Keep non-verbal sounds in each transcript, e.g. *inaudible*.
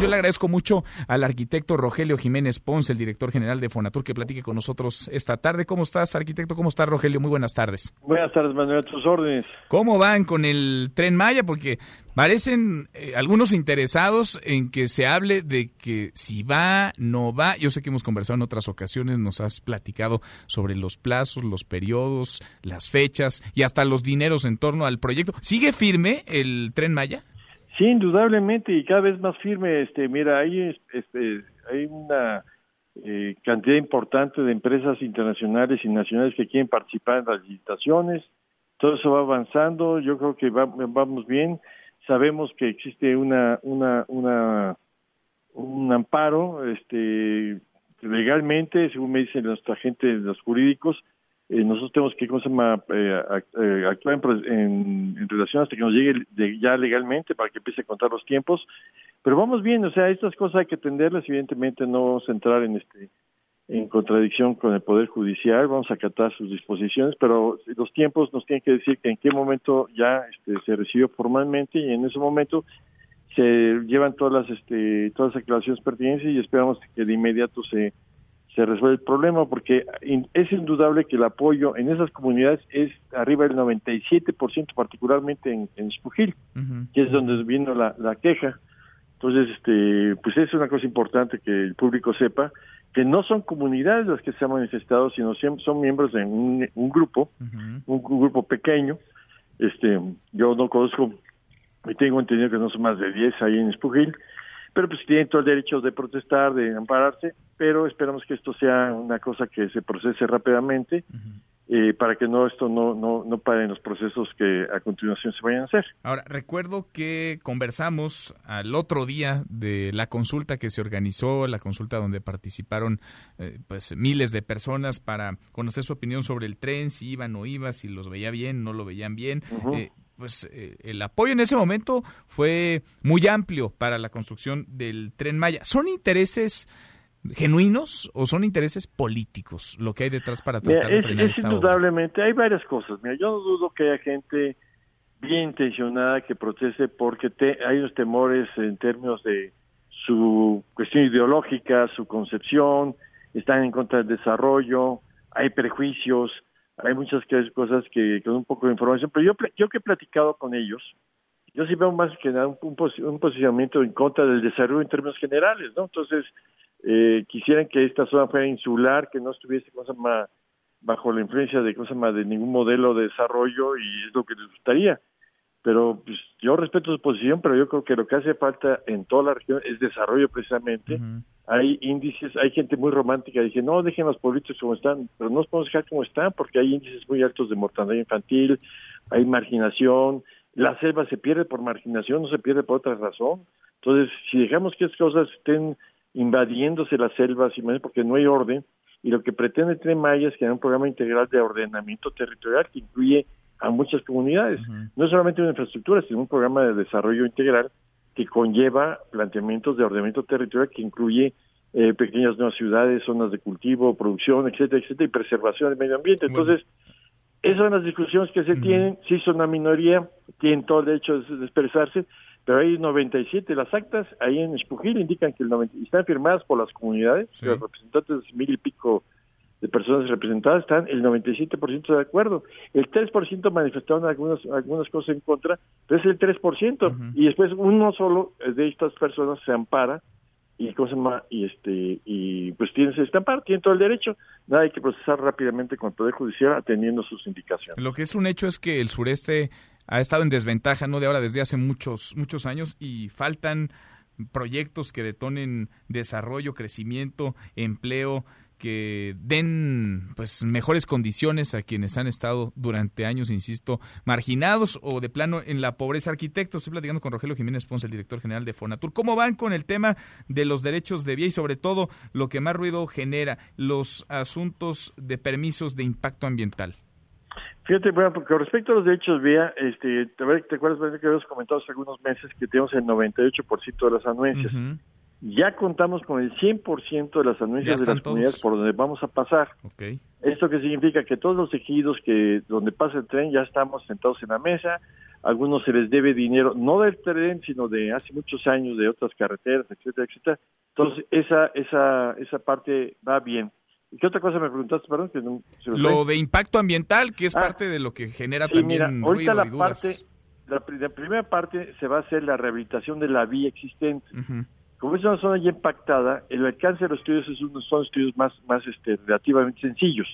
Yo le agradezco mucho al arquitecto Rogelio Jiménez Ponce, el director general de Fonatur, que platique con nosotros esta tarde. ¿Cómo estás, arquitecto? ¿Cómo estás, Rogelio? Muy buenas tardes. Buenas tardes, Manuel, a tus órdenes. ¿Cómo van con el tren Maya? Porque parecen eh, algunos interesados en que se hable de que si va, no va. Yo sé que hemos conversado en otras ocasiones, nos has platicado sobre los plazos, los periodos, las fechas y hasta los dineros en torno al proyecto. ¿Sigue firme el tren Maya? Sí, indudablemente y cada vez más firme. Este, mira, hay, este, hay una eh, cantidad importante de empresas internacionales y nacionales que quieren participar en las licitaciones. Todo eso va avanzando. Yo creo que vamos bien. Sabemos que existe una, una, una, un amparo, este, legalmente, según me dicen nuestra gente, los jurídicos, eh, nosotros tenemos que eh, eh, actuar en, en, relación hasta que nos llegue ya legalmente para que empiece a contar los tiempos. Pero vamos bien, o sea, estas cosas hay que atenderlas, evidentemente no vamos a entrar en este en contradicción con el Poder Judicial, vamos a acatar sus disposiciones, pero los tiempos nos tienen que decir que en qué momento ya este, se recibió formalmente y en ese momento se llevan todas las este, todas las aclaraciones pertinentes y esperamos que de inmediato se se resuelve el problema porque es indudable que el apoyo en esas comunidades es arriba del 97%, particularmente en, en Spugil, que es donde vino la, la queja. Entonces, este, pues es una cosa importante que el público sepa que no son comunidades las que se han manifestado, sino son miembros de un, grupo, un, grupo pequeño. Este, yo no conozco y tengo entendido que no son más de 10 ahí en Spugil, pero pues tienen todo el derecho de protestar, de ampararse, pero esperamos que esto sea una cosa que se procese rápidamente eh, para que no esto no, no, no paren los procesos que a continuación se vayan a hacer. Ahora, recuerdo que conversamos al otro día de la consulta que se organizó, la consulta donde participaron eh, pues miles de personas para conocer su opinión sobre el tren, si iban o iba, si los veía bien, no lo veían bien pues eh, el apoyo en ese momento fue muy amplio para la construcción del tren Maya. ¿Son intereses genuinos o son intereses políticos lo que hay detrás para tratar de frenar es, indudablemente hay varias cosas. Mira, yo no dudo que haya gente bien intencionada que proteste porque hay unos temores en términos de su cuestión ideológica, su concepción, están en contra del desarrollo, hay prejuicios hay muchas cosas que con un poco de información, pero yo, yo que he platicado con ellos, yo sí veo más que nada un, un, posicionamiento en contra del desarrollo en términos generales, ¿no? Entonces, eh, quisieran que esta zona fuera insular, que no estuviese cosa más, bajo la influencia de cosa más de ningún modelo de desarrollo y es lo que les gustaría. Pero pues, yo respeto su posición, pero yo creo que lo que hace falta en toda la región es desarrollo precisamente hay índices, hay gente muy romántica que dice, no, dejen los pueblitos como están, pero no los podemos dejar como están porque hay índices muy altos de mortalidad infantil, hay marginación, la selva se pierde por marginación, no se pierde por otra razón. Entonces, si dejamos que estas cosas estén invadiéndose las selvas, porque no hay orden, y lo que pretende Tren Maya es crear un programa integral de ordenamiento territorial que incluye a muchas comunidades, no solamente una infraestructura, sino un programa de desarrollo integral que conlleva planteamientos de ordenamiento territorial que incluye eh, pequeñas nuevas ciudades, zonas de cultivo, producción, etcétera, etcétera, y preservación del medio ambiente. Entonces, esas son las discusiones que se tienen, sí son una minoría, tienen todo el derecho de expresarse, pero hay 97, las actas ahí en Espujil indican que el 90, están firmadas por las comunidades, los representantes mil y pico de personas representadas están el 97% de acuerdo. El 3% manifestaron algunas, algunas cosas en contra, pero es el 3%. Y después uno solo de estas personas se ampara y cosa más, y este y pues tiene ese amparo, tiene todo el derecho. Nada hay que procesar rápidamente con el Poder Judicial atendiendo sus indicaciones. Lo que es un hecho es que el sureste ha estado en desventaja, no de ahora, desde hace muchos, muchos años y faltan proyectos que detonen desarrollo, crecimiento, empleo, que den pues mejores condiciones a quienes han estado durante años, insisto, marginados o de plano en la pobreza. Arquitecto, estoy platicando con Rogelio Jiménez Ponce, el director general de Fonatur. ¿Cómo van con el tema de los derechos de vía y sobre todo lo que más ruido genera, los asuntos de permisos de impacto ambiental? Fíjate, bueno, con respecto a los derechos de vía, este, te, acuerdas que habíamos comentado hace algunos meses que tenemos el 98% de las anuencias. Ya contamos con el 100% de las anuncias de las comunidades por donde vamos a pasar. Esto que significa que todos los ejidos que donde pasa el tren ya estamos sentados en la mesa, algunos se les debe dinero, no del tren, sino de hace muchos años, de otras carreteras, etcétera, etcétera. Entonces, esa, esa, esa parte va bien. ¿Y qué otra cosa me preguntaste, perdón? Que lo de impacto ambiental, que es ah, parte de lo que genera también mira, ahorita la parte, la, primera parte se va a hacer la rehabilitación de la vía existente. Como es una zona ya impactada, el alcance de los estudios es uno, son estudios más, más este, relativamente sencillos.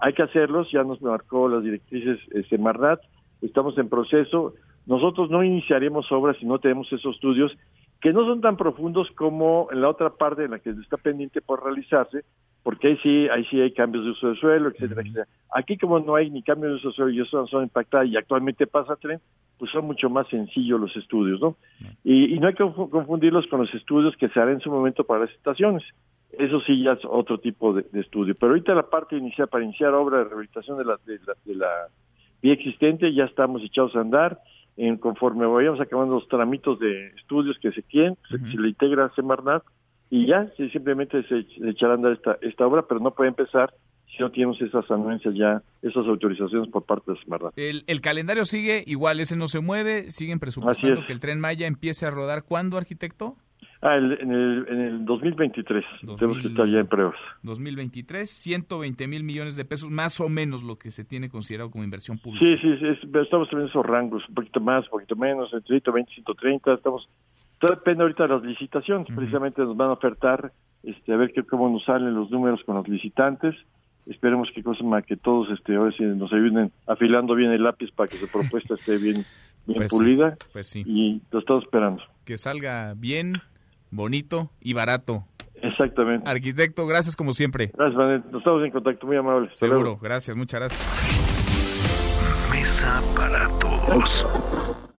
Hay que hacerlos, ya nos marcó las directrices este, Marnat, estamos en proceso. Nosotros no iniciaremos obras si no tenemos esos estudios que no son tan profundos como en la otra parte en la que está pendiente por realizarse, porque ahí sí, ahí sí hay cambios de uso del suelo, etcétera, etcétera. Aquí como no hay ni cambios de uso del suelo y eso son impactadas y actualmente pasa tren, pues son mucho más sencillos los estudios, ¿no? Y, no hay que confundirlos con los estudios que se harán en su momento para las estaciones. Eso sí ya es otro tipo de, estudio. Pero ahorita la parte inicial para iniciar obra de rehabilitación de la, de la, de la vía existente ya estamos echados a andar en conforme vayamos acabando los tramitos de estudios que se quieren, se, le integra a Semarnat y ya simplemente se, echará a andar esta, esta obra, pero no puede empezar si no tenemos esas anuencias ya, esas autorizaciones por parte de Semarnat. El, el calendario sigue igual, ese no se mueve, siguen presupuestando que el Tren Maya empiece a rodar. ¿Cuándo, arquitecto? Ah, en, el, en el 2023. tenemos que estar ya en pruebas. 2023, 120 mil millones de pesos, más o menos lo que se tiene considerado como inversión pública. Sí, sí, sí estamos en esos rangos, un poquito más, un poquito menos, entre 120 y 130. Estamos, todo depende ahorita de las licitaciones. Precisamente nos van a ofertar, este, a ver qué, cómo nos salen los números con los licitantes. Esperemos que cosa más que todos este, ahora sí nos ayuden afilando bien el lápiz para que su propuesta esté bien, *laughs* bien pues pulida. pues sí. Y lo estamos esperando. Que salga bien bonito y barato. Exactamente. Arquitecto, gracias como siempre. Gracias, Manet. Nos estamos en contacto, muy amables. Seguro, gracias, muchas gracias. Mesa para todos.